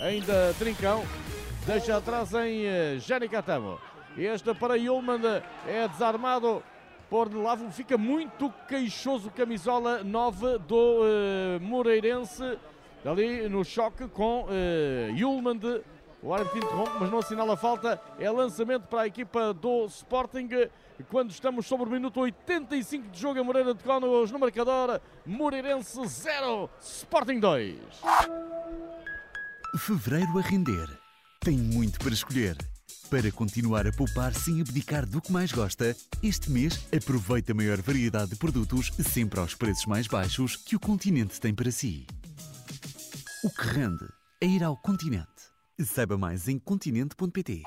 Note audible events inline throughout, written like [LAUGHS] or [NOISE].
ainda Trincão, deixa atrás em uh, Jani Catamo. Este para Yulman é desarmado por Lavo, fica muito queixoso camisola 9 do uh, Moreirense, ali no choque com uh, Yulman de o árbitro interrompe, mas não assinala a falta. É lançamento para a equipa do Sporting. Quando estamos sobre o minuto 85 de jogo, a Moreira de Cónegos no marcador. Moreirense 0, Sporting 2. Fevereiro a render. Tem muito para escolher. Para continuar a poupar sem abdicar do que mais gosta, este mês aproveite a maior variedade de produtos sempre aos preços mais baixos que o continente tem para si. O que rende é ir ao continente. Saiba mais em continente.pt.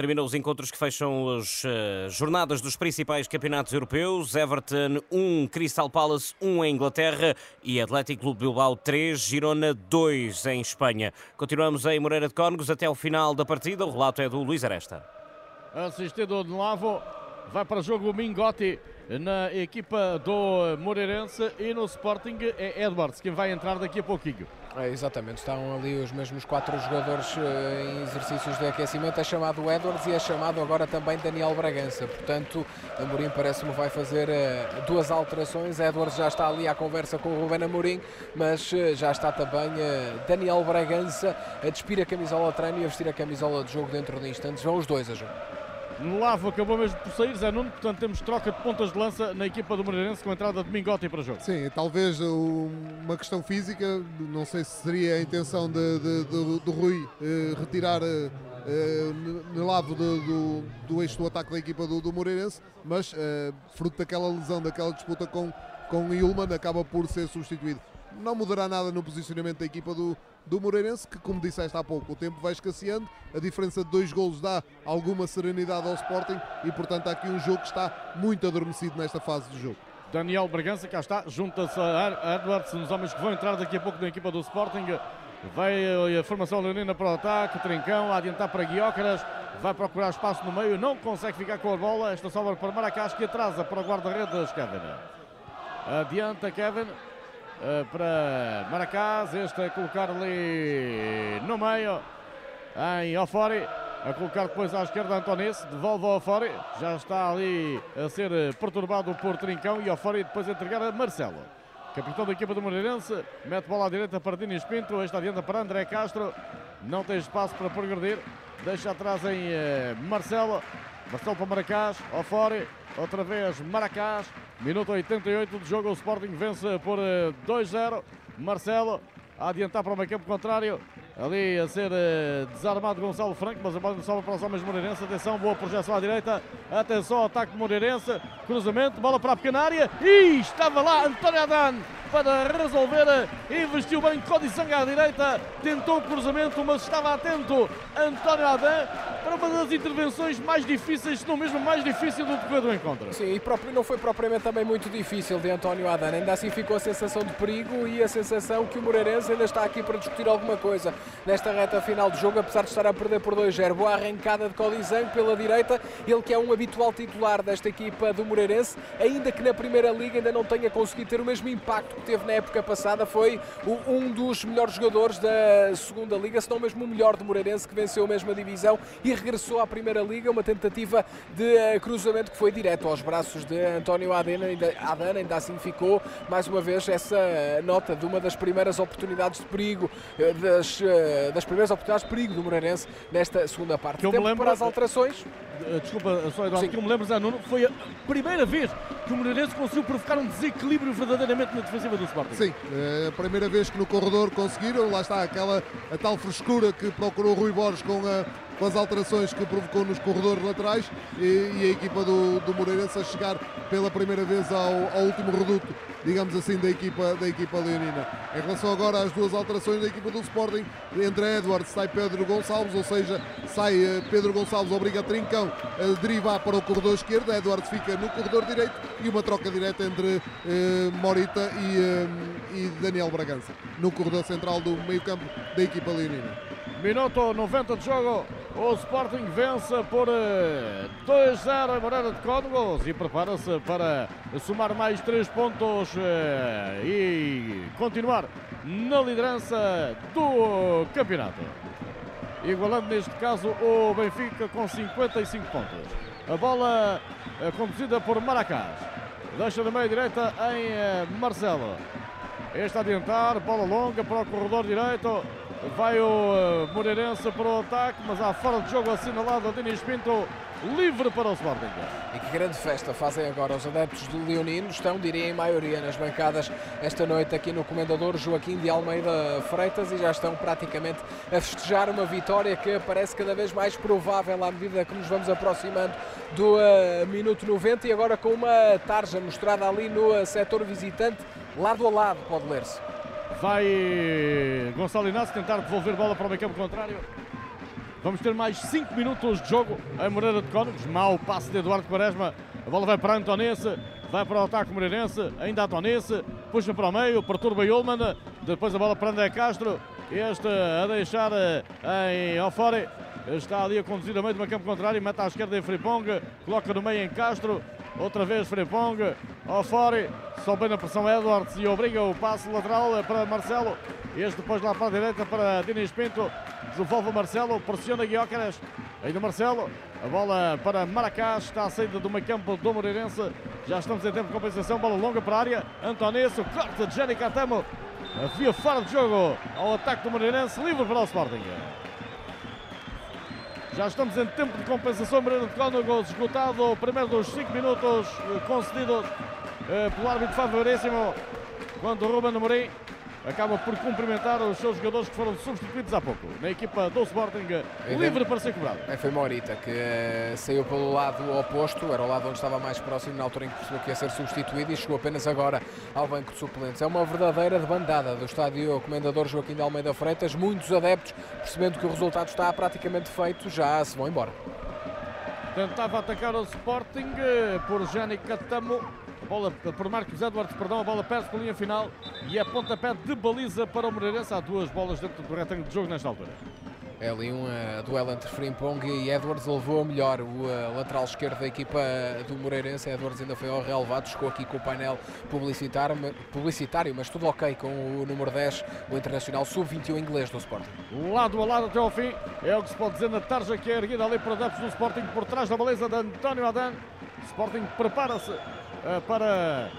Terminam os encontros que fecham as uh, jornadas dos principais campeonatos europeus. Everton 1, Crystal Palace 1 em Inglaterra e Atlético Clube Bilbao 3, Girona 2 em Espanha. Continuamos em Moreira de Cónegos até o final da partida. O relato é do Luís Aresta. Assistido de Lavo, vai para jogo o Mingotti na equipa do Moreirense e no Sporting é Edwards quem vai entrar daqui a pouquinho. É, exatamente, estão ali os mesmos quatro jogadores uh, em exercícios de aquecimento. É chamado Edwards e é chamado agora também Daniel Bragança. Portanto, Amorim parece-me vai fazer uh, duas alterações. Edwards já está ali à conversa com o Ruben Amorim, mas uh, já está também Daniel Bragança a despir a camisola de treino e a vestir a camisola de jogo dentro de instantes. Vão os dois a jogo. Lavo acabou mesmo por sair, Zé Nuno, portanto temos troca de pontas de lança na equipa do Moreirense com a entrada de Mingotti para o jogo. Sim, talvez uma questão física, não sei se seria a intenção de, de, de, Rui eh, retirar eh, eh no do, do, do, eixo do ataque da equipa do, do Moreirense, mas eh, fruto daquela lesão, daquela disputa com, com Ilman, acaba por ser substituído. Não mudará nada no posicionamento da equipa do, do Moreirense, que, como disseste há pouco, o tempo vai escasseando, a diferença de dois golos dá alguma serenidade ao Sporting e, portanto, há aqui um jogo que está muito adormecido nesta fase do jogo. Daniel Bragança, cá está, junta-se a Edwards, nos homens que vão entrar daqui a pouco na equipa do Sporting. Vai a formação leonina para o ataque, Trincão a adiantar para Guiócaras, vai procurar espaço no meio, não consegue ficar com a bola. Esta sobra para Maracás que atrasa para o guarda-redes Kevin. Adianta Kevin, eh, para Maracás. Este a colocar ali no meio em Ofori. A colocar depois à esquerda Antonese, devolve ao Ofori. Já está ali a ser perturbado por Trincão e Ofori depois a entregar a Marcelo. Capitão da equipa do Moreirense, mete bola à direita para Dinis Pinto, esta adianta para André Castro, não tem espaço para progredir, deixa atrás em uh, Marcelo, Marcelo para Maracás, Ofori, outra vez Maracás, Minuto 88 de jogo, o Sporting vence por 2-0. Eh, Marcelo a adiantar para o meio campo contrário. Ali a ser uh, desarmado Gonçalo Franco, mas a bola sobra para os homens Moreirense. Atenção, boa projeção à direita. Atenção ao ataque Moreirense. Cruzamento, bola para a pequena área. E estava lá António Adan para resolver. Investiu bem Codissanga à direita. Tentou o cruzamento, mas estava atento António Adan para uma das intervenções mais difíceis, se não mesmo mais difícil do decorrer do encontro. Sim, e próprio, não foi propriamente também muito difícil de António Adan. Ainda assim ficou a sensação de perigo e a sensação que o Moreirense ainda está aqui para discutir alguma coisa nesta reta final do jogo, apesar de estar a perder por 2-0. Boa arrancada de Codizang pela direita, ele que é um habitual titular desta equipa do Moreirense, ainda que na Primeira Liga ainda não tenha conseguido ter o mesmo impacto que teve na época passada, foi um dos melhores jogadores da Segunda Liga, se não mesmo o melhor do Moreirense, que venceu a mesma divisão e regressou à Primeira Liga, uma tentativa de eh, cruzamento que foi direto aos braços de António Adana, ainda, Adana, ainda assim ficou mais uma vez essa nota de uma das primeiras oportunidades de perigo eh, das eh, das primeiras oportunidades de perigo do Moreirense nesta segunda parte. Eu me lembro, para as alterações. Eh, desculpa, só Eduardo, que eu me lembro, Nuno, foi a primeira vez que o Moreirense conseguiu provocar um desequilíbrio verdadeiramente na defensiva do Sporting. Sim, é a primeira vez que no corredor conseguiram, lá está aquela a tal frescura que procurou Rui Borges com a com as alterações que provocou nos corredores laterais e, e a equipa do, do Moreirense a chegar pela primeira vez ao, ao, último reduto, digamos assim, da equipa, da equipa leonina. Em relação agora às duas alterações da equipa do Sporting, entre Edwards sai Pedro Gonçalves, ou seja, sai eh, Pedro Gonçalves, obriga Trincão a derivar para o corredor esquerdo, Edwards fica no corredor direito e uma troca direta entre eh, Morita e, eh, e Daniel Bragança, no corredor central do meio campo da equipa leonina. Minuto 90 de jogo. O Sporting vence por 2-0 em Moreira de Códigos e prepara-se para somar mais 3 pontos eh, e continuar na liderança do campeonato. Igualando neste caso o Benfica com 55 pontos. A bola é conduzida por Maracás. Deixa na meia direita em eh, Marcelo. Este a adiantar, bola longa para o corredor direito. Vai o eh, Moreirense para o ataque, mas há fora de jogo assinalado a Dinis Pinto, livre para o Sporting. E que grande festa fazem agora os adeptos do Leonino. Estão, diria, em maioria nas bancadas esta noite aqui no Comendador Joaquim de Almeida Freitas e já estão praticamente a festejar uma vitória que parece cada vez mais provável à medida que nos vamos aproximando do uh, minuto 90 e agora com uma tarja mostrada ali no uh, setor visitante, lado a lado, pode ler-se. Vai Gonçalo Inácio tentar devolver bola para o meio campo contrário. Vamos ter mais 5 minutos de jogo em Moreira de Cónegos. Mau passe de Eduardo Quaresma. A bola vai para Antonense. Vai para o ataque Moreirense. Ainda Antonense. Puxa para o meio. Perturba Yulman. Depois a bola para André Castro. Este a deixar em Ofore. Está ali a conduzir a meio do campo contrário. Mete à esquerda em Fripong. Coloca no meio em Castro. Outra vez Fripong. Ofore. Só bem na pressão Edwards e obriga o passe lateral para Marcelo. Este depois lá para a direita para Dinis Pinto. Devolve o Marcelo, pressiona Guiócaras. Ainda Marcelo, a bola para Maracás, está a saída do meio campo do Moreirense. Já estamos em tempo de compensação, bola longa para a área. Antonesso, corta de Jenny Catamo. Havia fora de jogo ao ataque do Moreirense, livre para o Sporting. Já estamos em tempo de compensação, Moreira de Cónegos esgotado o primeiro dos 5 minutos eh, concedidos eh, pelo árbitro favoríssimo, quando Ruben Amorim acaba por cumprimentar os seus jogadores que foram substituídos há pouco na equipa do Sporting, livre para ser cobrado. É, foi Morita que uh, saiu pelo lado oposto, era o lado onde estava mais próximo na altura em que percebeu que ia ser substituído e chegou apenas agora ao banco de suplentes. É uma verdadeira debandada do estádio Comendador Joaquim de Almeida Freitas, muitos adeptos percebendo que o resultado está praticamente feito, já se vão embora. Tentava atacar o Sporting eh, por Jani Catamo bola por Marcos Edwards, perdão, a bola perde com a linha final e é pontapé de baliza para o Moreirense. Há duas bolas dentro do retângulo de jogo nesta altura. É ali um uh, duelo entre Frimpong e Edwards, levou a melhor o uh, lateral esquerdo da equipa do Moreirense. Edwards ainda foi ao relevado, chegou aqui com o painel publicitário, publicitário, mas tudo ok com o número 10, o internacional sub-21 inglês do Sporting. Lado a lado até ao fim, é o que se pode dizer na tarja que é erguida ali por adeptos do Sporting por trás da baliza de António Adan. Sporting prepara-se eh, para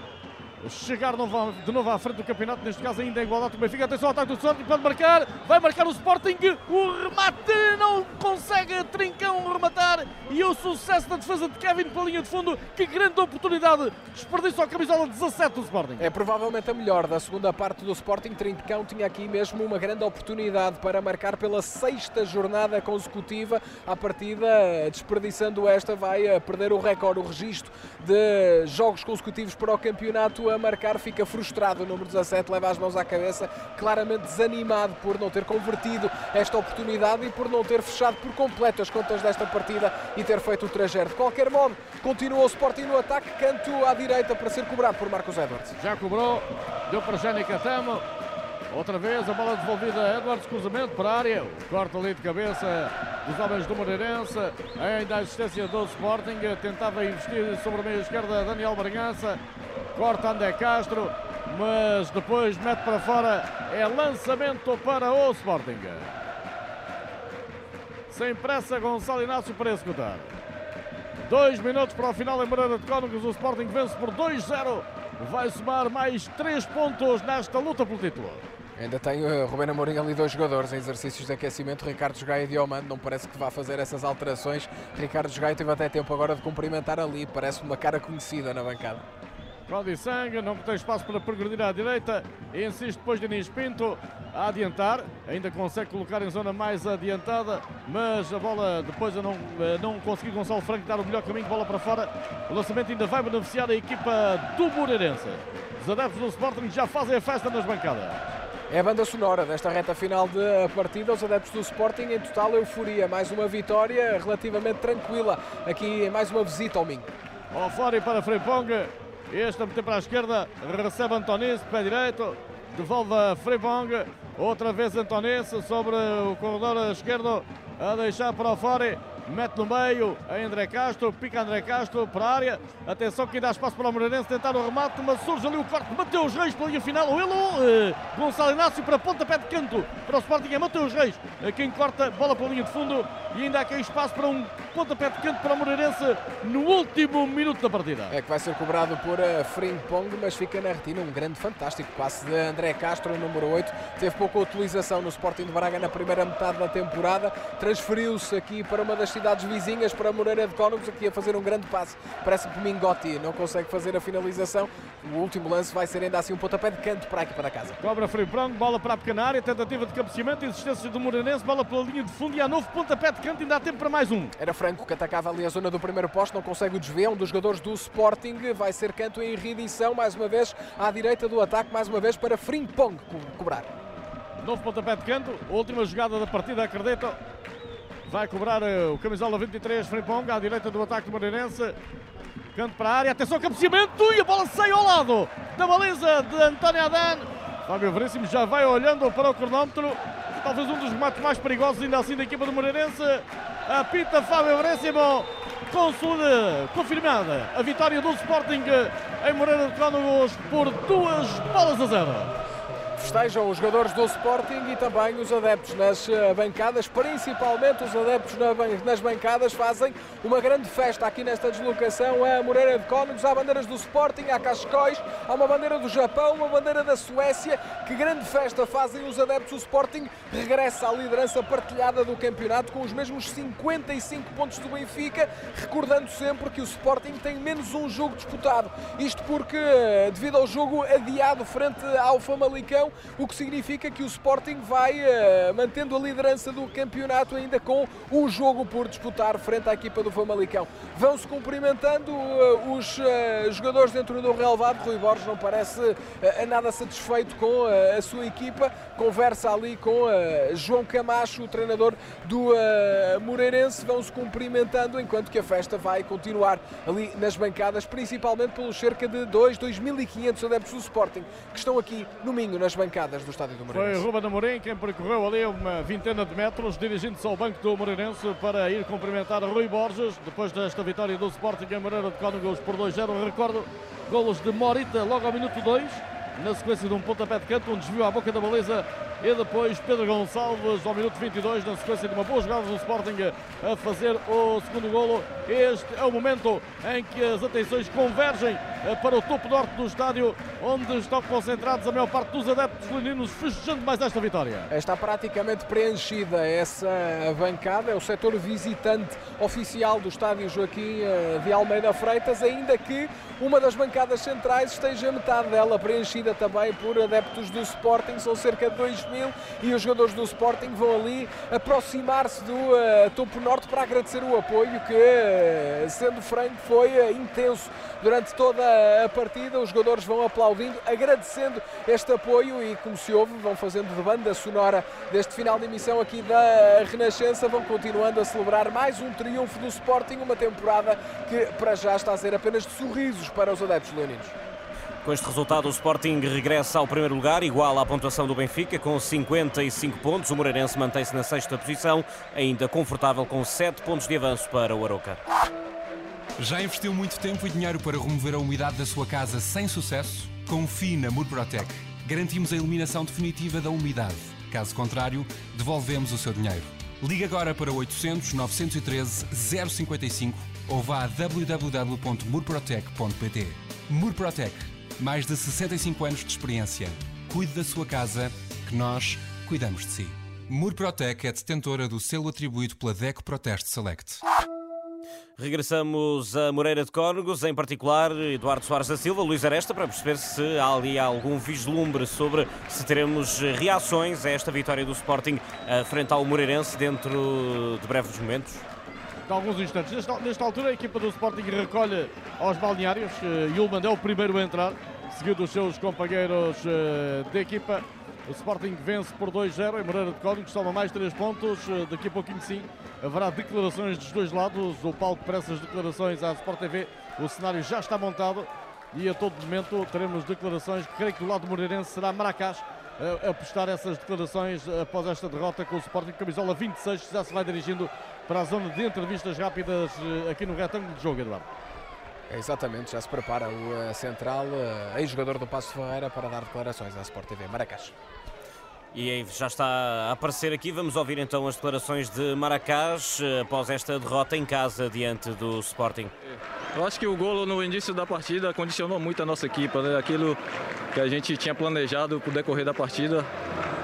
chegar de novo à frente do campeonato, neste caso ainda em igualdade o Benfica, atenção ao ataque do Sporting, pode marcar, vai marcar o Sporting, o remate não consegue Trincão rematar e o sucesso da defesa de Kevin pela linha de fundo, que grande oportunidade, desperdiçou a camisola 17 do Sporting. É provavelmente a melhor da segunda parte do Sporting, Trincão tinha aqui mesmo uma grande oportunidade para marcar pela sexta jornada consecutiva, à partida desperdiçando esta vai a perder o recorde, o registro de jogos consecutivos para o campeonato a marcar, fica frustrado o número 17, leva as mãos à cabeça, claramente desanimado por não ter convertido esta oportunidade e por não ter fechado por completo as contas desta partida e ter feito o trajeto. De qualquer modo, continua o Sporting no ataque, canto à direita para ser cobrado por Marcos Edwards. Já cobrou, deu para Jani Catamo. Outra vez a bola devolvida a Edwards, cruzamento para a área. Corta ali de cabeça dos homens do Moreirense. Ainda a assistência do Sporting. Tentava investir sobre a meia esquerda Daniel Bragança corta André Castro, mas depois mete para fora, é lançamento para o Sporting. Sem pressa, Gonçalo Inácio para executar. Dois minutos para o final em Moreira de Cónegos, o Sporting vence por 2-0, vai somar mais três pontos nesta luta pelo título. Ainda tem o Rubén Amorim ali dois jogadores em exercícios de aquecimento, Ricardo Jogaia e Diomando, não parece que vá fazer essas alterações. Ricardo Jogaia teve até tempo agora de cumprimentar ali, parece uma cara conhecida na bancada. Cláudio Sanga não tem espaço para progredir à direita. Insiste depois de Inês Pinto a adiantar. Ainda consegue colocar em zona mais adiantada, mas a bola depois a não, não conseguir Gonçalo Franco dar o melhor caminho, bola para fora. O lançamento ainda vai beneficiar a equipa do Moreirense. Os adeptos do Sporting já fazem a festa nas bancadas. É a banda sonora desta reta final de partida. Os adeptos do Sporting em total euforia. Mais uma vitória relativamente tranquila aqui em mais uma visita ao Minho. Ao fora e para Freipong. Este a meter para a esquerda, recebe Antonis, pé direito, devolve a Freibong, outra vez Antonis sobre o corredor esquerdo, a deixar para o fora, mete no meio a André Castro, pica André Castro para a área. Atenção que dá espaço para o Moreirense tentar o remate, mas surge ali o corte. Mateus Reis pela linha final, ou ele ou uh, Gonçalo Inácio para pontapé de canto para o Sporting. É Mateus Reis quem corta, bola pela linha de fundo e ainda há aqui espaço para um pontapé de canto para o Moreirense no último minuto da partida. É que vai ser cobrado por uh, Frimpong, mas fica na retina um grande fantástico passe de André Castro, número 8. Teve pouca utilização no Sporting de Braga na primeira metade da temporada, transferiu-se aqui para uma das cidades vizinhas, para Moreira de Cónegos, aqui a fazer um grande passe. Parece que Mingotti não consegue fazer a finalização. O último lance vai ser ainda assim um pontapé de canto para a equipa da casa. Cobra Frimpong, bola para a pequena área, tentativa de cabeceamento, existência do Moreirense, bola pela linha de fundo e há novo pontapé de canto, ainda há tempo para mais um. Era Franco que atacava ali a zona do primeiro posto, não consegue o desvio, um dos jogadores do Sporting, vai ser canto em reedição, mais uma vez à direita do ataque, mais uma vez para Frimpong cobrar. Novo pontapé de canto, última jogada da partida, acredito. Vai cobrar eh, o camisola 23, Frimpong, à direita do ataque do Moreirense. Canto para a área, atenção, cabeceamento e a bola sai ao lado da baliza de António Adan. Fábio Veríssimo já vai olhando para o cronómetro talvez um dos remates mais perigosos ainda assim da equipa do Moreirense. Apita Fábio Veríssimo, consolida, confirmada a vitória do Sporting em Moreira de Cónegos por duas bolas a zero festejam os jogadores do Sporting e também os adeptos nas eh, bancadas, principalmente os adeptos nas bancadas fazem uma grande festa aqui nesta deslocação a Moreira de Cónegos, há bandeiras do Sporting, há Cascóis, há uma bandeira do Japão, uma bandeira da Suécia, que grande festa fazem os adeptos, o Sporting regressa à liderança partilhada do campeonato com os mesmos 55 pontos do Benfica, recordando sempre que o Sporting tem menos um jogo disputado, isto porque eh, devido ao jogo adiado frente ao Famalicão, o que significa que o Sporting vai uh, mantendo a liderança do campeonato ainda com um jogo por disputar frente à equipa do Famalicão. Vão-se cumprimentando uh, os uh, jogadores dentro do relevado. Rui Borges não parece nada satisfeito com a sua equipa. Conversa ali com João Camacho, o treinador do Moreirense. Vão-se cumprimentando enquanto que a festa vai continuar ali nas bancadas, principalmente pelos cerca de 2, 2.500 adeptos do Sporting que estão aqui no Minho, nas bancadas bancadas do estádio do Moreirense. Foi Ruben Amorim quem percorreu ali uma vintena de metros, dirigindo-se ao banco do Moreirense para ir cumprimentar Rui Borges, depois desta vitória do Sporting em Moreira de Cónegos por 2-0. Recordo, golos de Morita logo ao minuto 2, na sequência de um pontapé de canto, um desvio à boca da baliza e depois Pedro Gonçalves ao minuto 22, na sequência de uma boa jogada do Sporting a fazer o segundo golo. Este é o momento em que as atenções convergem eh, para o topo norte do estádio, onde estão concentrados a maior parte dos adeptos leninos, festejando mais esta vitória. Está praticamente preenchida essa bancada, é o setor visitante oficial do estádio Joaquim eh, de Almeida Freitas, ainda que uma das bancadas centrais esteja metade dela preenchida também por adeptos do Sporting, são cerca de 2 mil e os jogadores do Sporting vão ali aproximar-se do uh, topo norte para agradecer o apoio que, uh, sendo franco, foi uh, intenso durante toda a partida. Os jogadores vão aplaudindo, agradecendo este apoio e, como se ouve, vão fazendo de banda sonora deste final de emissão aqui da Renascença. Vão continuando a celebrar mais um triunfo do Sporting, uma temporada que para já está a ser apenas de sorrisos para os adeptos leoninos. Com este resultado, o Sporting regressa ao primeiro lugar, igual à pontuação do Benfica, com 55 pontos. O Moreirense mantém-se na sexta posição, ainda confortável com 7 pontos de avanço para o Aroca. Já investiu muito tempo e dinheiro para remover a umidade da sua casa sem sucesso? Confie na Murprotec. Garantimos a eliminação definitiva da umidade. Caso contrário, devolvemos o seu dinheiro. Ligue agora para 800 913 055 ou vá a www.murprotec.pt. Murprotec mais de 65 anos de experiência. Cuide da sua casa, que nós cuidamos de si. Murprotec é detentora do selo atribuído pela DECO Proteste Select. Regressamos a Moreira de Cónegos, em particular Eduardo Soares da Silva, Luís Aresta, para perceber se há ali algum vislumbre sobre se teremos reações a esta vitória do Sporting eh, frente ao Moreirense dentro de breves momentos. De alguns instantes. Nesta, nesta altura, a equipa do Sporting recolhe aos balneários. Yulman é o primeiro a entrar seguido dos seus companheiros uh, de equipa. O Sporting vence por 2-0 em Moreira de Códigos, toma mais 3 pontos. Uh, daqui a pouquinho sim haverá declarações dos dois lados. O palco para essas declarações à Sport TV. O cenário já está montado e a todo momento teremos declarações. Creio que do lado moreirense será Maracás a, prestar essas declarações após esta derrota com o Sporting Camisola 26, já se vai dirigindo para a zona de entrevistas rápidas eh, aqui no retângulo de jogo, Eduardo. É, exatamente, já se prepara o uh, central, uh, ex-jogador do Passo Ferreira, para dar declarações à Sport TV Maracás. E já está a aparecer aqui. Vamos ouvir então as declarações de Maracás após esta derrota em casa diante do Sporting. Eu acho que o golo no início da partida condicionou muito a nossa equipa. Né? Aquilo que a gente tinha planejado para o decorrer da partida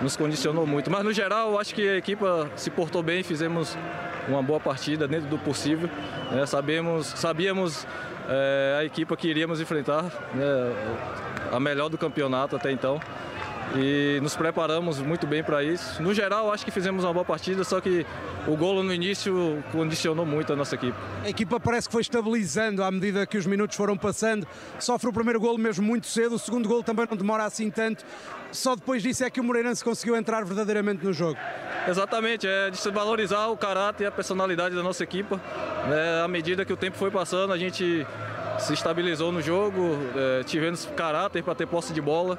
nos condicionou muito. Mas no geral, eu acho que a equipa se portou bem, fizemos uma boa partida dentro do possível. Né? Sabemos, sabíamos é, a equipa que iríamos enfrentar, né? a melhor do campeonato até então e nos preparamos muito bem para isso. No geral, acho que fizemos uma boa partida, só que o golo no início condicionou muito a nossa equipe. A equipa parece que foi estabilizando à medida que os minutos foram passando. Sofre o primeiro golo mesmo muito cedo, o segundo golo também não demora assim tanto. Só depois disso é que o Moreirense conseguiu entrar verdadeiramente no jogo. Exatamente, é de valorizar o caráter e a personalidade da nossa equipa. É, à medida que o tempo foi passando, a gente se estabilizou no jogo, é, tivemos caráter para ter posse de bola.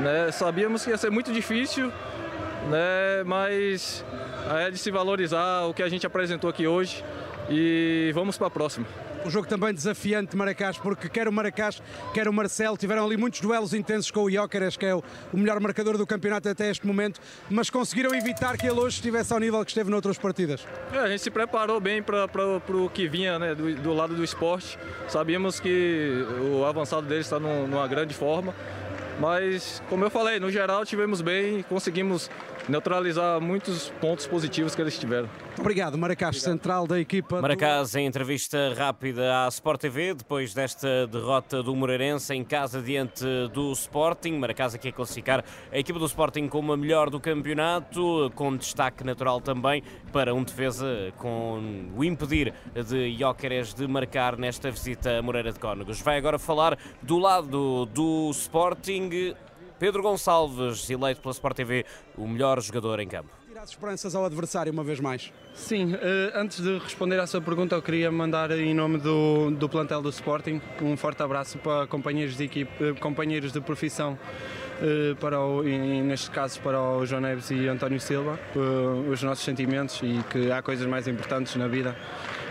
Né? Sabíamos que ia ser muito difícil, né? mas é de se valorizar o que a gente apresentou aqui hoje e vamos para a próxima. O jogo também desafiante de Maracás, porque quer o Maracás, quer o Marcelo tiveram ali muitos duelos intensos com o Jóqueres, que é o, melhor marcador do campeonato até este momento, mas conseguiram evitar que ele hoje estivesse ao nível que esteve noutras partidas. É, a gente se preparou bem para o que vinha né, do, do, lado do esporte. Sabíamos que o avançado dele está numa grande forma mas, como eu falei, no geral tivemos bem, conseguimos neutralizar muitos pontos positivos que eles tiveram. Obrigado, Maracás, central da equipa. Maracás, do... em entrevista rápida à Sport TV, depois desta derrota do Moreirense em casa diante do Sporting. Maracás aqui a classificar a equipa do Sporting como a melhor do campeonato, com destaque natural também para um defesa com o impedir de Jóqueres de marcar nesta visita a Moreira de Cónegos. Vai agora falar do lado do Sporting. Pedro Gonçalves, eleito pela Sport TV o melhor jogador em campo. Tirar esperanças ao adversário uma vez mais. Sim, eh, antes de responder à sua pergunta, eu queria mandar em nome do, do plantel do Sporting um forte abraço para companheiros de equipe, eh, companheiros de profissão eh, para o, neste caso para o João Neves e António Silva, os nossos sentimentos e que há coisas mais importantes na vida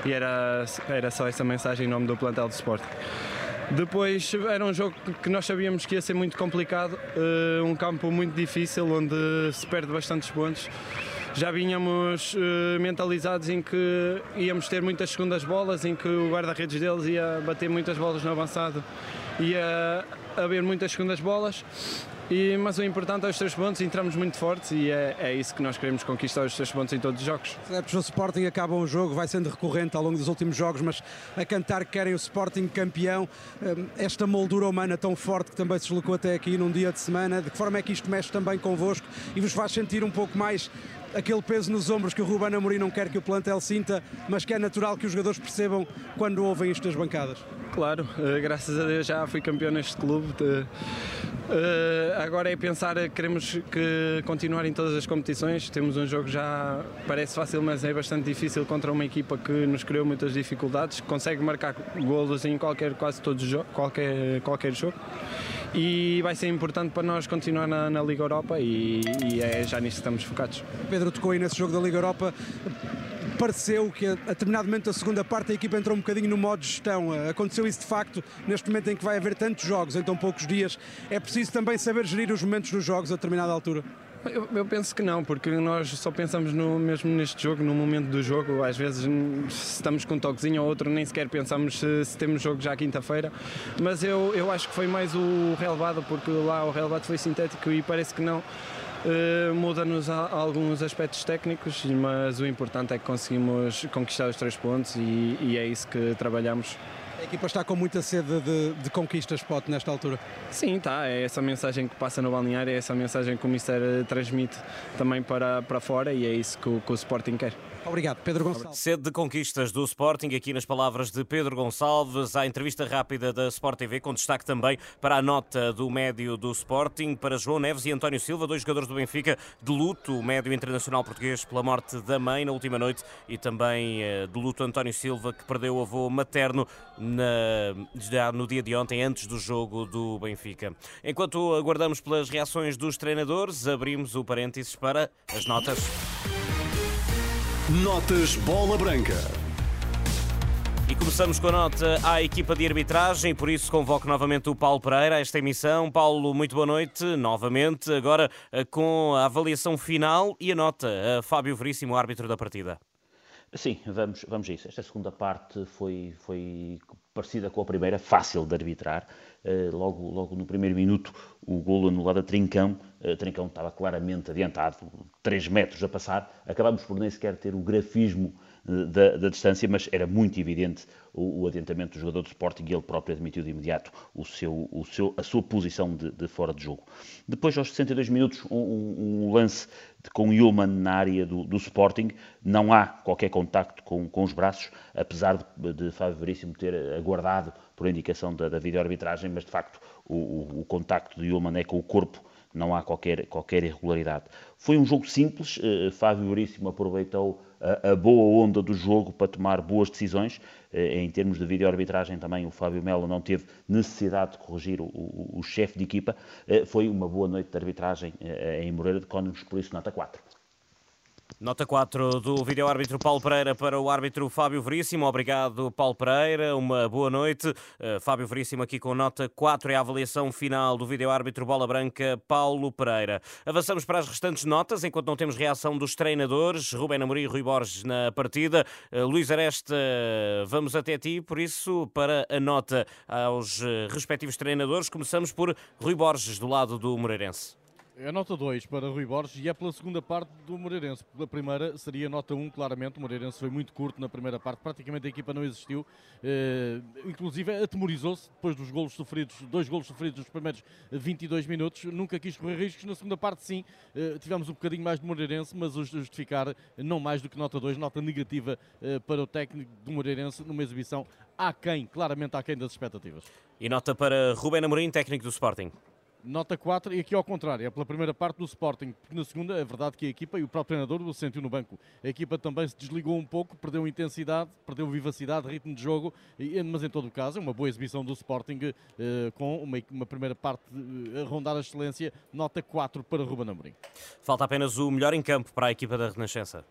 e era, era só essa mensagem em nome do plantel do Sporting. Depois era um jogo que nós sabíamos que ia ser muito complicado, uh, um campo muito difícil onde se perde bastantes pontos. Já vínhamos uh, mentalizados em que íamos ter muitas segundas bolas, em que o guarda-redes deles ia bater muitas bolas no avançado, ia haver muitas segundas bolas e, mas o importante é os três pontos, entramos muito fortes e é, é isso que nós queremos conquistar, os três pontos em todos os jogos. Os adeptos do Sporting acabam o jogo, vai sendo recorrente ao longo dos últimos jogos, mas a cantar que querem o Sporting campeão, hum, esta moldura humana tão forte que também se deslocou até aqui num dia de semana, de que forma é que isto mexe também convosco e vos faz sentir um pouco mais aquele peso nos ombros que o Ruben Amorim não quer que o plantel sinta, mas que é natural que os jogadores percebam quando ouvem isto das bancadas? Claro, uh, graças a Deus já fui campeão neste clube. De, uh, agora é pensar, queremos que continuar em todas as competições. Temos um jogo já parece fácil, mas é bastante difícil contra uma equipa que nos criou muitas dificuldades. Consegue marcar golos em qualquer, quase todos os qualquer, qualquer jogo e vai ser importante para nós continuar na, na Liga Europa e, e, é já nisso que estamos focados. Pedro tocou aí nesse jogo da Liga Europa. Pareceu que a, determinado momento da segunda parte a equipa entrou um bocadinho no modo de gestão. Aconteceu isso de facto neste momento em que vai haver tantos jogos em tão poucos dias. É preciso também saber gerir os momentos dos jogos a determinada altura. Eu, eu, penso que não, porque nós só pensamos no, mesmo neste jogo, no momento do jogo. Às vezes, se estamos com um toquezinho ou outro, nem sequer pensamos se, se temos jogo já quinta-feira. Mas eu, eu acho que foi mais o relevado, porque lá o relevado foi sintético e parece que não. Uh, Muda-nos alguns aspectos técnicos, mas o importante é que conseguimos conquistar os três pontos e, e é isso que trabalhamos. A equipa está com muita sede de, de conquistas, Pote, nesta altura? Sim, está. É essa mensagem que passa no balneário, é essa mensagem que o Mister transmite também para, para fora e é isso que o, que o Sporting quer. Obrigado, Pedro Gonçalves. Sede de conquistas do Sporting, aqui nas palavras de Pedro Gonçalves, à entrevista rápida da Sport TV, com destaque também para a nota do médio do Sporting, para João Neves e António Silva, dois jogadores do Benfica de luto, o médio internacional português pela morte da mãe na última noite e também eh, de luto António Silva, que perdeu o avô materno na, no dia de ontem, antes do jogo do Benfica. Enquanto aguardamos pelas reações dos treinadores, abrimos o parênteses para as notas. Notas Bola Branca. E começamos com a nota à equipa de arbitragem, por isso convoco novamente o Paulo Pereira a esta emissão. Paulo, muito boa noite, novamente, agora eh, com a avaliação final e a nota a Fábio Veríssimo, árbitro da partida. Sim, vamos, vamos a isso. Esta segunda parte foi, foi parecida com a primeira, fácil de arbitrar. Eh, logo, logo no primeiro minuto, o golo anulado a Trincão. Uh, Trincão estava claramente adiantado, 3 metros a passar. Acabámos por nem sequer ter o grafismo da, da, distância, mas era muito evidente o, o, adiantamento do jogador do Sporting e ele próprio admitiu de imediato o seu, o seu, a sua posição de, de fora de jogo. Depois, aos 62 minutos, um, um lance de, com Yulman na área do, do, Sporting, não há qualquer contacto com, com os braços, apesar de, de Fábio Veríssimo ter aguardado por indicação da, da videoarbitragem, mas de facto o, o, o contacto de Yulman é com o corpo não há qualquer, qualquer irregularidade. Foi um jogo simples, uh, Fábio Veríssimo aproveitou a, a, boa onda do jogo para tomar boas decisões. Uh, em termos de vídeo-arbitragem também o Fábio Melo não teve necessidade de corrigir o, o, o chefe de equipa. Uh, foi uma boa noite de arbitragem em Moreira de Cónigos, por isso nota 4. Nota 4 do vídeo-árbitro Paulo Pereira para o árbitro Fábio Veríssimo. Obrigado, Paulo Pereira. Uma boa noite. Uh, Fábio Veríssimo aqui com nota 4 é a avaliação final do vídeo-árbitro Bola Branca Paulo Pereira. Avançamos para as restantes notas, enquanto não temos reação dos treinadores. Rubén Amorim e Rui Borges na partida. Uh, Luís Aresta, vamos até ti. Por isso, para a nota aos eh, respectivos treinadores, começamos por Rui Borges, do lado do Moreirense. É nota 2 para Rui Borges e é pela segunda parte do Moreirense. A primeira seria nota 1, um, claramente. O Moreirense foi muito curto na primeira parte, praticamente a equipa não existiu. Uh, inclusive atemorizou-se depois dos golos sofridos, dois golos sofridos nos primeiros 22 minutos. Nunca quis correr riscos. Na segunda parte, sim, uh, tivemos um bocadinho mais de Moreirense, mas o justificar não mais do que nota 2, nota negativa uh, para o técnico do Moreirense numa exibição aquém, claramente aquém das expectativas. E nota para Rubén Amorim, técnico do Sporting. Nota 4 e aqui ao contrário, é pela primeira parte do Sporting, porque na segunda é verdade que a equipa e o próprio treinador o sentiu no banco. A equipa também se desligou um pouco, perdeu intensidade, perdeu vivacidade, ritmo de jogo, mas em todo o caso é uma boa exibição do Sporting eh, com uma, uma, primeira parte eh, a rondar a excelência. Nota 4 para Ruben Amorim. Falta apenas o melhor em campo para a equipa da Renascença.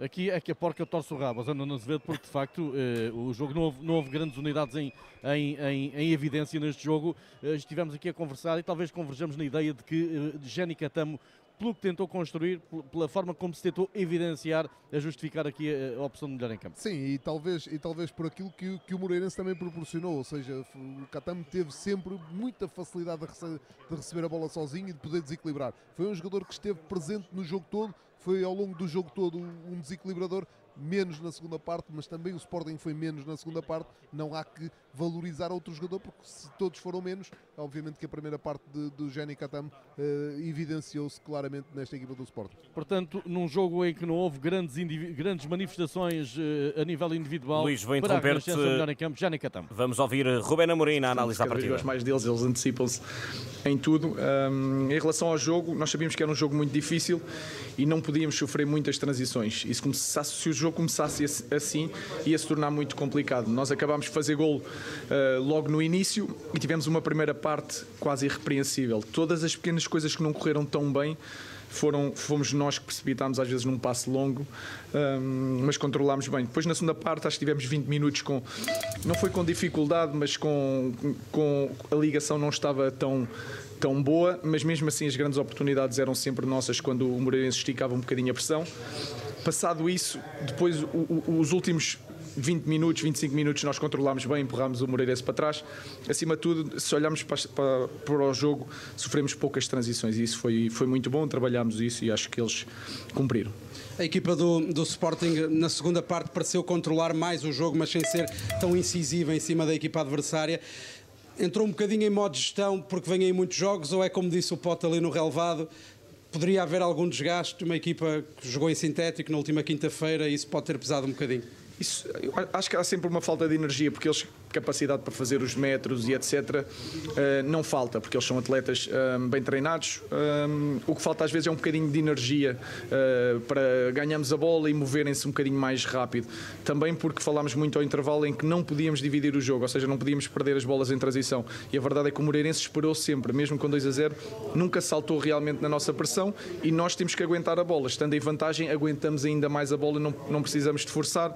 Aqui é que a porca torce o rabo, Ana Azevedo, porque de facto eh, o jogo não houve, não houve, grandes unidades em, em, em, em evidência neste jogo. Eh, estivemos aqui a conversar e talvez converjamos na ideia de que eh, Jenny Catamo pelo que tentou construir, pela forma como se tentou evidenciar, a justificar aqui a, opção de melhor em campo. Sim, e talvez, e talvez por aquilo que, que o Moreirense também proporcionou, ou seja, o Catamo teve sempre muita facilidade de, rece de receber a bola sozinho e de poder desequilibrar. Foi um jogador que esteve presente no jogo todo, foi ao longo do jogo todo um desequilibrador menos na segunda parte, mas também o Sporting foi menos na segunda parte. Não há que valorizar outro jogador, porque se todos foram menos, obviamente que a primeira parte de, do Jenny Katam uh, evidenciou-se claramente nesta equipa do Sporting. Portanto, num jogo em que não houve grandes, grandes manifestações uh, a nível individual, Luís, vou interromper-te. Vamos ouvir Rubén Amorim na análise da partida. Os mais deles, eles antecipam-se em tudo. Um, em relação ao jogo, nós sabíamos que era um jogo muito difícil e não podíamos sofrer muitas transições. E se, começasse, se o jogo começasse assim, ia se tornar muito complicado. Nós acabámos de fazer golo uh, logo no início e tivemos uma primeira parte quase irrepreensível. Todas as pequenas coisas que não correram tão bem foram, fomos nós que precipitámos às vezes num passo longo, um, mas controlámos bem. Depois na segunda parte acho que tivemos 20 minutos com, não foi com dificuldade, mas com, com a ligação não estava tão tão boa, mas mesmo assim as grandes oportunidades eram sempre nossas quando o Moreirense esticava um bocadinho a pressão. Passado isso, depois o, o, os últimos 20 minutos, 25 minutos nós controlámos bem, empurrámos o Moreirense para trás. Acima de tudo, se olharmos para, para, para, o jogo, sofremos poucas transições e isso foi, foi muito bom, trabalhámos isso e acho que eles cumpriram. A equipa do, do Sporting na segunda parte pareceu controlar mais o jogo, mas sem ser tão incisiva em cima da equipa adversária. Entrou um bocadinho em modo de gestão porque vem aí muitos jogos, ou é como disse o Pote ali no relevado, poderia haver algum desgaste, uma equipa que jogou em sintético na última quinta-feira, isso pode ter pesado um bocadinho. Isso, acho que há sempre uma falta de energia, porque eles capacidade para fazer os metros e etc., eh, não falta, porque eles são atletas eh, bem treinados. Eh, o que falta às vezes é um bocadinho de energia para ganharmos a bola e moverem-se um bocadinho mais rápido. Também porque falámos muito ao intervalo em que não podíamos dividir o jogo, ou seja, não podíamos perder as bolas em transição. E a verdade é que o Moreirense esperou sempre, mesmo com 2 a 0, nunca saltou realmente na nossa pressão e nós temos que aguentar a bola. Estando em vantagem, aguentamos ainda mais a bola e não, não precisamos de forçar.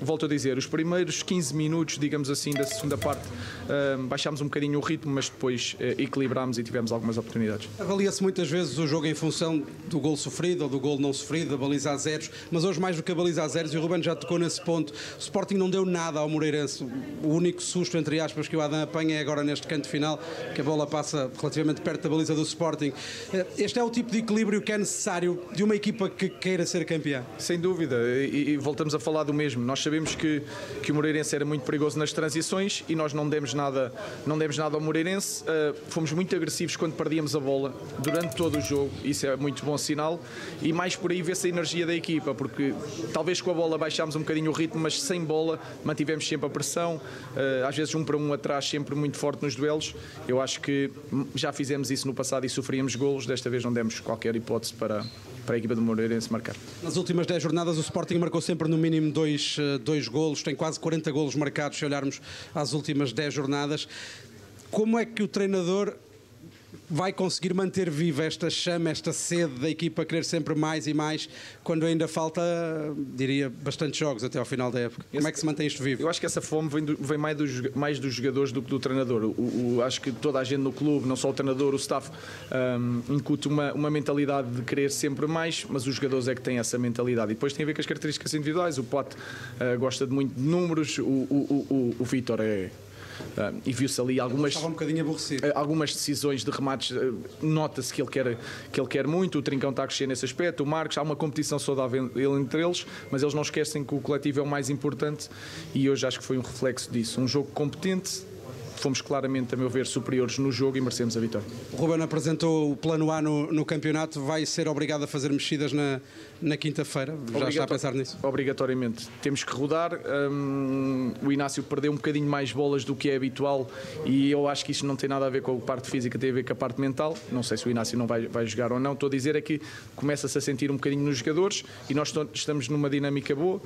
volto a dizer, os primeiros 15 minutos digamos assim, da segunda parte, uh, baixámos um bocadinho o ritmo, mas depois uh, equilibrámos e tivemos algumas oportunidades. Avalia-se muitas vezes o jogo em função do gol sofrido ou do gol não sofrido, da baliza a zeros, mas hoje mais do que a baliza a zeros, e o Ruben já tocou nesse ponto, o Sporting não deu nada ao Moreirense. O único susto, entre aspas, que o Adam apanha é agora neste canto final, que a bola passa relativamente perto da baliza do Sporting. Eh, este é o tipo de equilíbrio que é necessário de uma equipa que queira ser campeã? Sem dúvida, e, e voltamos a falar do mesmo. Nós sabemos que, que o Moreirense era muito perigoso nas transições e nós não demos nada, não demos nada ao Moreirense. Uh, fomos muito agressivos quando perdíamos a bola durante todo o jogo, isso é muito bom sinal. E mais por aí vê-se a energia da equipa, porque talvez com a bola baixámos um bocadinho o ritmo, mas sem bola mantivemos sempre a pressão, uh, às vezes um para um atrás, sempre muito forte nos duelos. Eu acho que já fizemos isso no passado e sofríamos golos, desta vez não demos qualquer hipótese para, para a equipa do Moreirense marcar. Nas últimas 10 jornadas o Sporting marcou sempre no mínimo dois, eh, dois golos, tem quase 40 golos marcados se olharmos às últimas 10 jornadas. Como é que o treinador vai conseguir manter viva esta chama, esta sede da equipa a querer sempre mais e mais, quando ainda falta, diria, bastante jogos até ao final da época? Como é que se mantém isto vivo? Eu acho que essa fome vem, do, vem mais, dos, mais dos jogadores do que do treinador. O, o, acho que toda a gente no clube, não só o treinador, o staff, um, incute uma, uma mentalidade de querer sempre mais, mas os jogadores é que têm essa mentalidade. E depois tem a ver com as características individuais. O Pote uh, gosta de muito de números, o, o, o, o Vitor é Uh, e viu-se ali algumas, um uh, algumas decisões de remates. Uh, Nota-se que ele, quer, que ele quer muito. O Trincão está a crescer nesse aspecto. O Marcos, há uma competição saudável entre eles, mas eles não esquecem que o coletivo é o mais importante. E hoje acho que foi um reflexo disso. Um jogo competente, fomos claramente, a meu ver, superiores no jogo e merecemos a vitória. O Ruben apresentou o plano A no, no campeonato, vai ser obrigado a fazer mexidas na, na quinta-feira? Já está a pensar nisso? Obrigatoriamente. Temos que rodar. Um, o Inácio perdeu um bocadinho mais bolas do que é habitual e eu acho que isso não tem nada a ver com a parte física, tem a ver com a parte mental. Não sei se o Inácio não vai, vai jogar ou não. Estou a dizer é que começa-se a sentir um bocadinho nos jogadores e nós estamos numa dinâmica boa.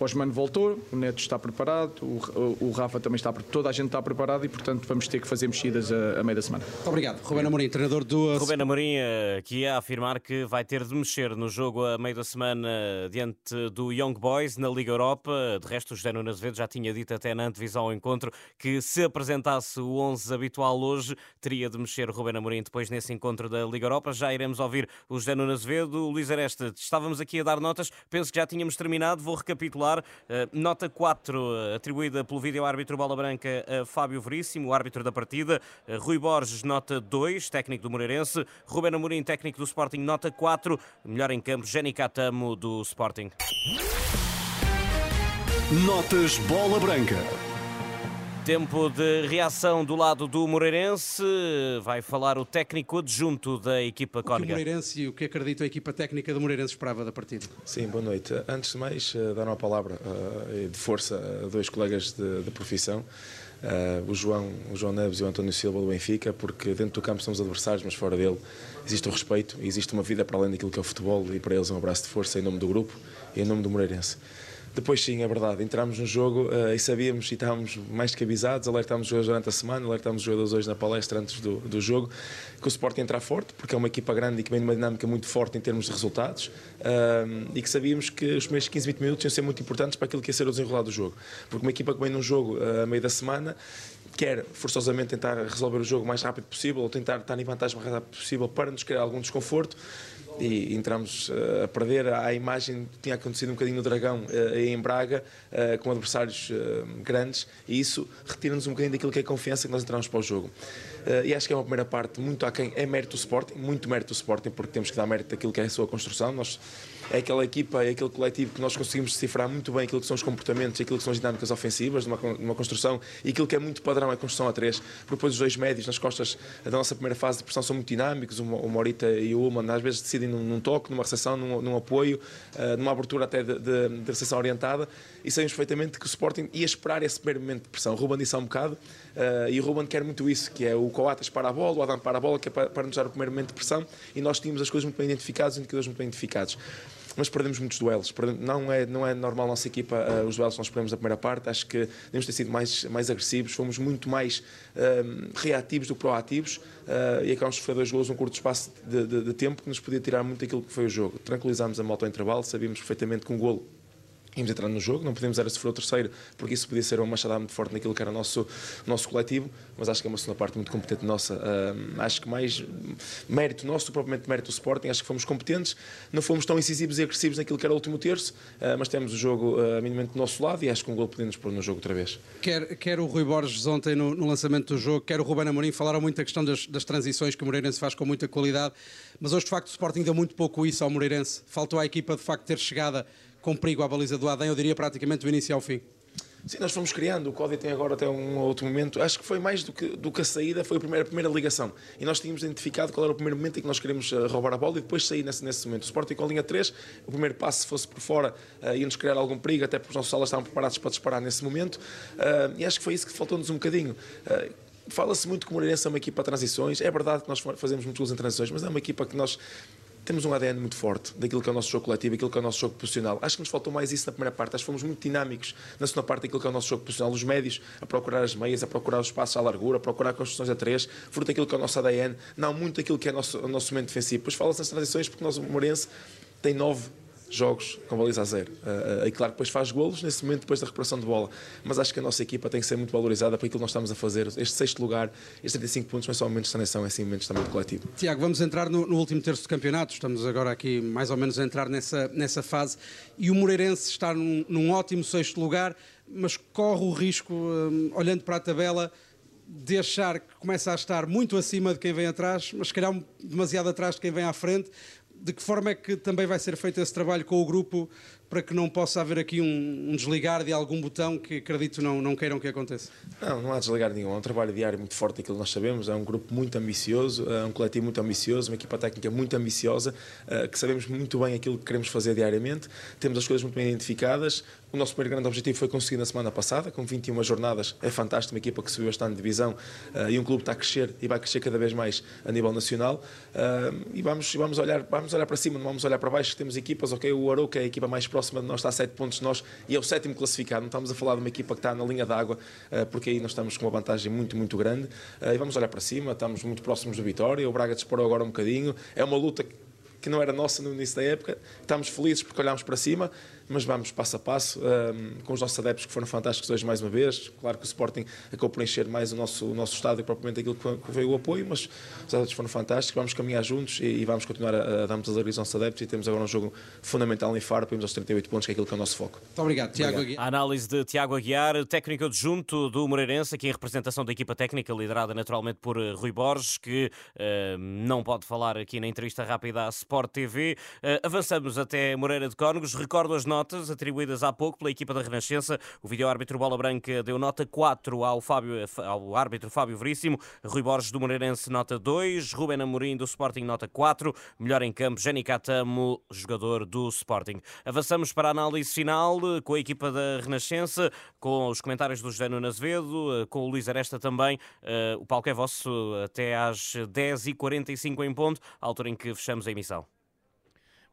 O Osmano voltou, o Neto está preparado, o, o, Rafa também está preparado, toda a gente está preparada e, portanto, vamos ter que fazer mexidas a, a meio da semana. Obrigado. Ruben Amorim, treinador do... Ruben Amorim, eh, que ia afirmar que vai ter de mexer no jogo a meio da semana diante do Young Boys na Liga Europa. De resto, o José Nunes Azevedo já tinha dito até na antevisão ao encontro que se apresentasse o 11 habitual hoje, teria de mexer o Ruben Amorim depois nesse encontro da Liga Europa. Já iremos ouvir o José Nunes Azevedo. O Luís Areste, estávamos aqui a dar notas, penso que já tínhamos terminado, vou recapitular. Eh, nota 4 eh, atribuída pelo vídeo árbitro Bola Branca a Fábio Veríssimo, árbitro da partida. Eh, Rui Borges, nota 2, técnico do Moreirense. Ruben Amorim, técnico do Sporting, nota 4. Melhor em campo, Jenny Catamo, do Sporting. Notas Bola Branca. Tempo de reação do lado do Moreirense. Vai falar o técnico adjunto da equipa Cónica. O que o Moreirense e o que acredito a equipa técnica do Moreirense esperava da partida? Sim, boa noite. Antes de mais, eh, dar uma palavra uh, de força a dois colegas de, de profissão. Uh, o, João, o João Neves e o António Silva do Benfica, porque dentro do campo somos adversários, mas fora dele existe o respeito, existe uma vida para além daquilo que é o futebol e para eles um abraço de força em nome do grupo e em nome do Moreirense. Depois sim, é verdade, entramos no jogo uh, e sabíamos e estávamos mais que avisados, alertámos os jogadores durante a semana, alertámos os jogadores hoje na palestra antes do, do jogo, que o Sporting entrar forte, porque é uma equipa grande e que vem numa dinâmica muito forte em termos de resultados, uh, e que sabíamos que os primeiros 15, 20 minutos iam ser muito importantes para aquilo que ia ser o desenrolar do jogo. Porque uma equipa que vem num jogo uh, a meio da semana quer forçosamente tentar resolver o jogo o mais rápido possível ou tentar estar em vantagem o mais rápido possível para nos criar algum desconforto e entramos uh, a perder a imagem tinha acontecido um bocadinho no Dragão uh, em Braga, uh, com adversários grandes, e isso retira-nos um bocadinho daquilo que é confiança que nós entramos para o jogo. e acho que é uma primeira parte muito a quem é mérito do Sporting, muito mérito do Sporting, porque temos que dar mérito daquilo que é a sua construção. Nós é aquela equipa, é aquele coletivo que nós conseguimos decifrar muito bem aquilo que são os comportamentos aquilo que são as dinâmicas ofensivas de uma, uma construção e aquilo que é muito padrão é a construção a três. Depois os dois médios nas costas da nossa primeira fase de pressão são muito dinâmicos, o Morita e o Ullman às vezes decidem num, num toque, numa recepção, num, num apoio, uh, numa abertura até de, de, de recepção orientada e sabemos perfeitamente que o Sporting ia esperar esse primeiro momento de pressão. O Ruben disse há um bocado uh, e o Ruben quer muito isso, que é o Coates para a bola, o Adam para a bola, que é para, para nos dar o primeiro momento de pressão e nós tínhamos as coisas muito bem identificadas, os indicadores muito bem identificados mas perdemos muitos duelos. Não é, não é normal a nossa equipa, uh, os duelos que nós perdemos na primeira parte. Acho que devemos ter sido mais, mais agressivos, fomos muito mais uh, reativos do que proativos uh, e acabamos de sofrer dois gols num curto espaço de, de, de, tempo que nos podia tirar muito daquilo que foi o jogo. Tranquilizámos a moto ao intervalo, sabíamos perfeitamente que um golo íamos entrar no jogo, não podemos era sofrer o terceiro, porque isso podia ser uma machadada muito forte naquilo que era o nosso, nosso coletivo, mas acho que é uma segunda parte muito competente nossa. Uh, acho que mais mérito nosso, propriamente mérito do Sporting, acho que fomos competentes, não fomos tão incisivos e agressivos naquilo que era o último terço, uh, mas temos o jogo uh, minimamente do nosso lado e acho que um gol podemos pôr no jogo outra vez. Quer, quer o Rui Borges ontem no, no lançamento do jogo, quer o Ruben Amorim, falaram muito da questão das, das transições que o Moreirense faz com muita qualidade, mas hoje de facto o Sporting deu muito pouco isso ao Moreirense, faltou à equipa de facto ter chegada com perigo à baliza do Adem, eu diria praticamente do início ao fim. Sim, nós fomos criando. O Código tem agora até um outro momento. Acho que foi mais do que, do que a saída, foi a primeira, a primeira ligação. E nós tínhamos identificado qual era o primeiro momento em que nós queremos uh, roubar a bola e depois sair nesse, nesse momento. O Sporting com a linha 3, o primeiro passo, se fosse por fora, uh, ia-nos criar algum perigo, até porque os nossos salas estavam preparados para disparar nesse momento. Uh, e acho que foi isso que faltou-nos um bocadinho. Uh, Fala-se muito que o Moreirense é uma equipa de transições. É verdade que nós fazemos muitos gols em transições, mas é uma equipa que nós temos um ADN muito forte daquilo que é o nosso jogo coletivo, aquilo que é o nosso jogo profissional. Acho que nos faltou mais isso na primeira parte. Acho que fomos muito dinâmicos na segunda parte daquilo que é o nosso jogo profissional. Os médios a procurar as meias, a procurar os espaços à largura, a procurar construções a três, fruto daquilo que é o nosso ADN, não muito daquilo que é o nosso, o nosso momento defensivo. Depois fala-se nas transições porque o nosso Morense tem nove jogos com baliza a zero. Uh, e claro depois faz golos nesse momento, depois da recuperação de bola. Mas acho que a nossa equipa tem que ser muito valorizada por aquilo que nós estamos a fazer. Este sexto lugar, estes 35 pontos, não é só momentos de seleção, é sim momentos também de coletivo. Tiago, vamos entrar no, no, último terço do campeonato. Estamos agora aqui mais ou menos a entrar nessa, nessa fase. E o Moreirense está num, num ótimo sexto lugar, mas corre o risco, um, olhando para a tabela, de achar que começa a estar muito acima de quem vem atrás, mas se calhar demasiado atrás de quem vem à frente de que forma é que também vai ser feito esse trabalho com o grupo para que não possa haver aqui um, um, desligar de algum botão que acredito não, não queiram que aconteça? Não, não há desligar nenhum. É um trabalho diário muito forte, aquilo que nós sabemos. É um grupo muito ambicioso, é um coletivo muito ambicioso, uma equipa técnica muito ambiciosa, eh, que sabemos muito bem aquilo que queremos fazer diariamente. Temos as coisas muito bem identificadas. O nosso primeiro grande objetivo foi conseguir na semana passada, com 21 jornadas. É fantástico, uma equipa que subiu bastante de divisão eh, e um clube que está a crescer e vai crescer cada vez mais a nível nacional. Eh, e vamos, vamos, olhar, vamos olhar para cima, não vamos olhar para baixo. Temos equipas, ok, o Arouca é a equipa mais próxima próxima de nós está a 7 pontos de nós e é o sétimo classificado. Não estamos a falar de uma equipa que está na linha d'água, eh, porque aí nós estamos com uma vantagem muito, muito grande. Eh, e vamos olhar para cima, estamos muito próximos do Vitória. O Braga disparou agora um bocadinho. É uma luta que não era nossa no início da época. Estamos felizes porque olhámos para cima mas vamos passo a passo, um, com os nossos adeptos que foram fantásticos hoje mais uma vez. Claro que o Sporting acabou por encher mais o nosso, o nosso estádio, propriamente aquilo que veio o apoio, mas os adeptos foram fantásticos. Vamos caminhar juntos e, e vamos continuar a, a darmos as alegrias aos nossos adeptos e temos agora um jogo fundamental em Faro, irmos aos 38 pontos, que é aquilo que é o nosso foco. Muito obrigado, Tiago Aguiar. A análise de Tiago Aguiar, técnico adjunto do Moreirense, aqui em representação da equipa técnica, liderada naturalmente por eh, Rui Borges, que uh, não pode falar aqui na entrevista rápida à Sport TV. Uh, avançamos até Moreira de Cónegos. Recordo as notas atribuídas há pouco pela equipa da Renascença. O vídeo-árbitro Bola Branca deu nota 4 ao, Fábio, ao árbitro Fábio Veríssimo. Rui Borges do Moreirense, nota 2. Ruben Amorim do Sporting, nota 4. Melhor em campo, Jenny Catamo, jogador do Sporting. Avançamos para a análise final com a equipa da Renascença, com os comentários do José Nuno Azevedo, com o Luís Aresta também. Eh, o palco é vosso até às 10h45 em ponto, altura em que fechamos a emissão.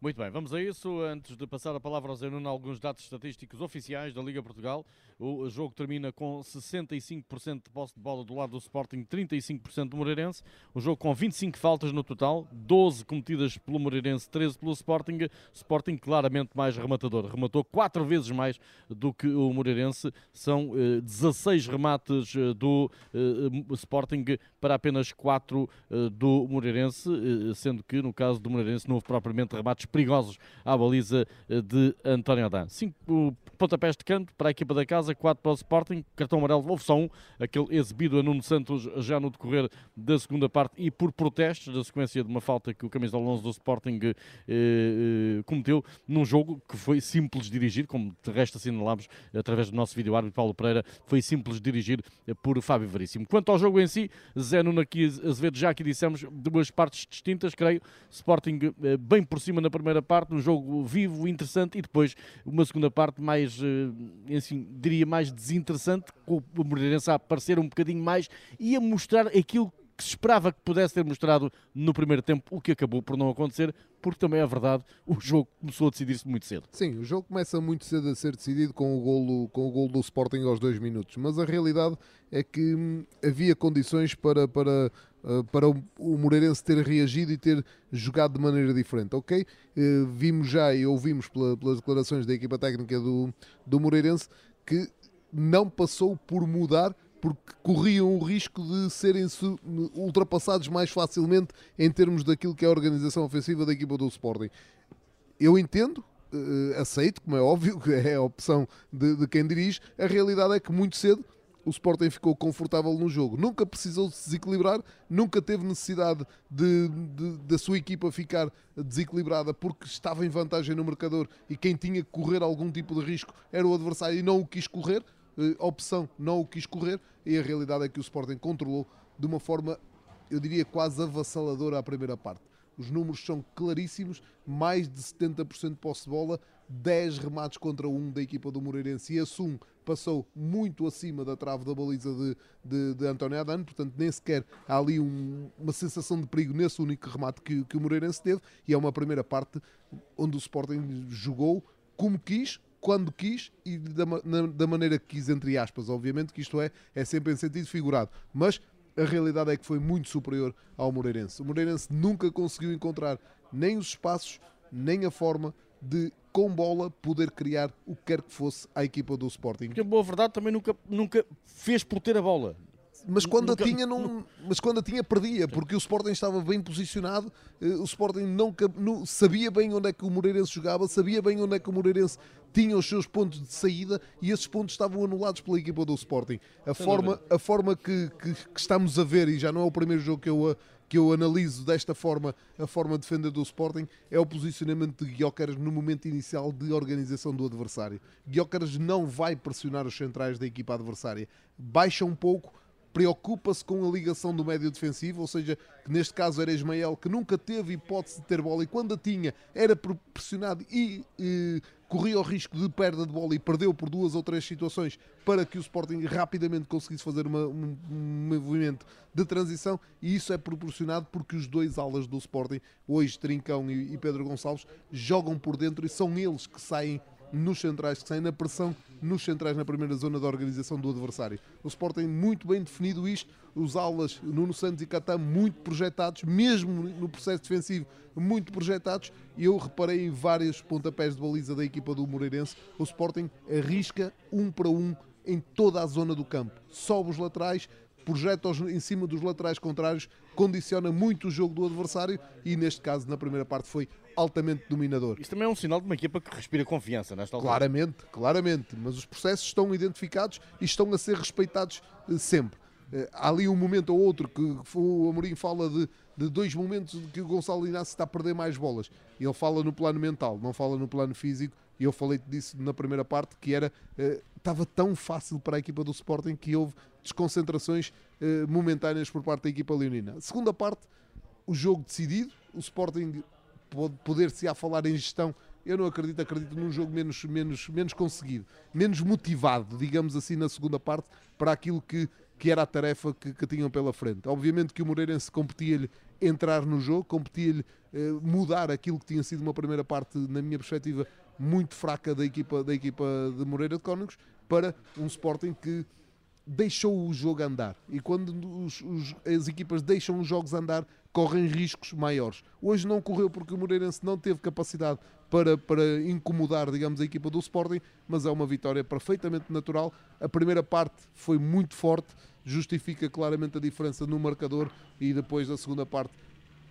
Muito bem, vamos a isso. Antes de passar a palavra ao Zé Nuno, alguns dados estatísticos oficiais da Liga Portugal. O jogo termina com 65% de posse de bola do lado do Sporting, 35% do Moreirense. O jogo com 25 faltas no total, 12 cometidas pelo Moreirense, 13 pelo Sporting. Sporting claramente mais rematador. Rematou 4 vezes mais do que o Moreirense. São eh, 16 remates eh, do eh, Sporting para apenas 4 eh, do Moreirense, eh, sendo que no caso do Moreirense não houve propriamente remates perigosos à baliza de António Adán. Cinco pontapés de canto para a equipa da casa, quatro para o Sporting, cartão amarelo, houve só um, aquele exibido a Nuno Santos já no decorrer da segunda parte e por protestos, da sequência de uma falta que o camisa 11 do Sporting eh, eh, cometeu num jogo que foi simples de dirigir, como de resto assinalámos através do nosso vídeo árbitro Paulo Pereira, foi simples de dirigir eh, por Fábio Veríssimo. Quanto ao jogo em si, Zé Nuno aqui, Azevedo, já aqui dissemos, duas partes distintas, creio, Sporting eh, bem por cima na primeira parte, um jogo vivo, interessante, e depois uma segunda parte mais, eh, assim, diria mais desinteressante, com o Moreirense a aparecer um bocadinho mais e a mostrar aquilo se esperava que pudesse ter mostrado no primeiro tempo, o que acabou por não acontecer, porque também é verdade, o jogo começou a decidir-se muito cedo. Sim, o jogo começa muito cedo a ser decidido com o golo, com o golo do Sporting aos dois minutos, mas a realidade é que hum, havia condições para, para, uh, para o, Moreirense ter reagido e ter jogado de maneira diferente, ok? Uh, vimos já e ouvimos pela, pelas declarações da equipa técnica do, do Moreirense que não passou por mudar porque corriam o risco de serem ultrapassados mais facilmente em termos daquilo que é a organização ofensiva da equipa do Sporting. Eu entendo, uh, aceito, como é óbvio, [LAUGHS] que é a opção de, de, quem dirige, a realidade é que muito cedo o Sporting ficou confortável no jogo. Nunca precisou se desequilibrar, nunca teve necessidade de, de, da sua equipa ficar desequilibrada porque estava em vantagem no marcador e quem tinha que correr algum tipo de risco era o adversário e não o quis correr. Uh, opção não o quis correr e a realidade é que o Sporting controlou de uma forma, eu diria, quase avassaladora a primeira parte. Os números são claríssimos, mais de 70% de posse de bola, 10 remates contra um da equipa do Moreirense e esse um passou muito acima da trave da baliza de, de, de António Adano, portanto nem sequer há ali um, uma sensação de perigo nesse único remate que, que o Moreirense teve e é uma primeira parte onde o Sporting jogou como quis, quando quis e da, na, da maneira que quis, entre aspas. Obviamente que isto é, é sempre em sentido figurado, mas a realidade é que foi muito superior ao Moreirense. O Moreirense nunca conseguiu encontrar nem os espaços, nem a forma de, com bola, poder criar o que quer que fosse à equipa do Sporting. Porque a boa verdade também nunca, nunca fez por ter a bola mas quando nunca, a tinha não, mas quando a tinha perdia, porque o Sporting estava bem posicionado, eh, o Sporting não, não, sabia bem onde é que o Moreirense jogava, sabia bem onde é que o Moreirense tinha os seus pontos de saída e esses pontos estavam anulados pela equipa do Sporting. A forma, a forma que, que, que, estamos a ver, e já não é o primeiro jogo que eu, que eu analiso desta forma, a forma de defender do Sporting, é o posicionamento de Guiocaras no momento inicial de organização do adversário. Guiocaras não vai pressionar os centrais da equipa adversária, baixa um pouco preocupa-se com a ligação do médio defensivo, ou seja, que neste caso era Ismael, que nunca teve hipótese de ter bola e quando a tinha era pressionado e, e corria o risco de perda de bola e perdeu por duas ou três situações para que o Sporting rapidamente conseguisse fazer uma, um, um, movimento de transição e isso é proporcionado porque os dois alas do Sporting, hoje Trincão e, e Pedro Gonçalves, jogam por dentro e são eles que saem nos centrais, que saem na pressão nos centrais na primeira zona da organização do adversário. O Sporting muito bem definido isto, os aulas Nuno Santos e Catam muito projetados, mesmo no processo defensivo muito projetados, eu reparei em vários pontapés de baliza da equipa do Moreirense, o Sporting arrisca um para um em toda a zona do campo, sobe os laterais, projeta em cima dos laterais contrários, condiciona muito o jogo do adversário e neste caso na primeira parte foi altamente dominador. Isto também é um sinal de uma equipa que respira confiança nesta altura. Claramente, claramente, mas os processos estão identificados e estão a ser respeitados eh, sempre. Eh, há ali um momento ou outro que o Amorim fala de, de dois momentos que o Gonçalo Inácio está a perder mais bolas. Ele fala no plano mental, não fala no plano físico. E eu falei disso na primeira parte, que era eh, estava tão fácil para a equipa do Sporting que houve desconcentrações momentâneas por parte da equipa leonina. Segunda parte, o jogo decidido, o Sporting poder-se a falar em gestão, eu não acredito, acredito num jogo menos, menos, menos conseguido, menos motivado, digamos assim, na segunda parte, para aquilo que, que era a tarefa que, que tinham pela frente. Obviamente que o Moreirense competia-lhe entrar no jogo, competia-lhe eh, mudar aquilo que tinha sido uma primeira parte, na minha perspectiva, muito fraca da equipa, da equipa de Moreira de Cónigos, para um Sporting que deixou o jogo andar. E quando os, os, as equipas deixam os jogos andar, correm riscos maiores. Hoje não correu porque o Moreirense não teve capacidade para, para incomodar, digamos, a equipa do Sporting, mas é uma vitória perfeitamente natural. A primeira parte foi muito forte, justifica claramente a diferença no marcador e depois a segunda parte,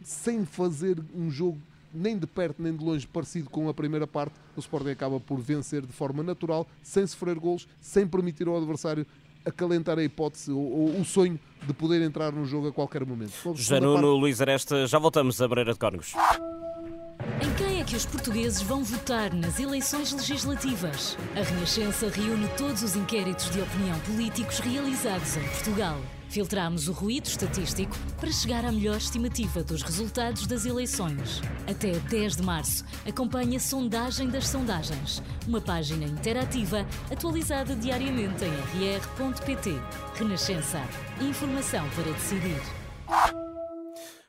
sem fazer um jogo nem de perto nem de longe parecido com a primeira parte. O Sporting acaba por vencer de forma natural, sem sofrer golos, sem permitir ao adversário acalentar a hipótese ou, ou o sonho de poder entrar no jogo a qualquer momento. José Nuno, Luís Aresta, já voltamos a Moreira de Cónegos. Em quem é que os portugueses vão votar nas eleições legislativas? A Renascença reúne todos os inquéritos de opinião políticos realizados em Portugal. Filtramos o ruído estatístico para chegar à melhor estimativa dos resultados das eleições. Até 10 de março, acompanhe a Sondagem das Sondagens, uma página interativa atualizada diariamente em rr.pt. Renascença. Informação para decidir.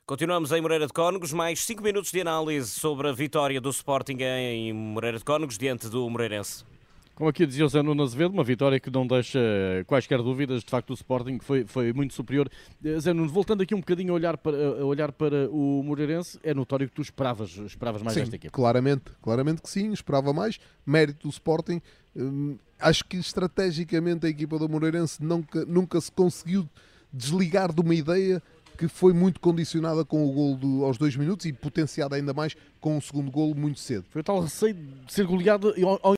Continuamos em Moreira de Cónegos, mais 5 minutos de análise sobre a vitória do Sporting em Moreira de Cónegos diante do Moreirense. Como aqui dizia o Zé Nuno Azevedo, uma vitória que não deixa quaisquer dúvidas, de facto o Sporting foi, foi muito superior. Eh, Zé Nuno, voltando aqui um bocadinho a olhar para, a olhar para o Moreirense, é notório que tu esperavas, esperavas mais sim, desta equipe. claramente, claramente que sim, esperava mais, mérito do Sporting, hum, acho que estrategicamente a equipa do Moreirense nunca, nunca se conseguiu desligar de uma ideia que foi muito condicionada com o gol do, aos dois minutos e potenciada ainda mais com o segundo gol muito cedo. Foi o tal receio de ser goleado ao, ao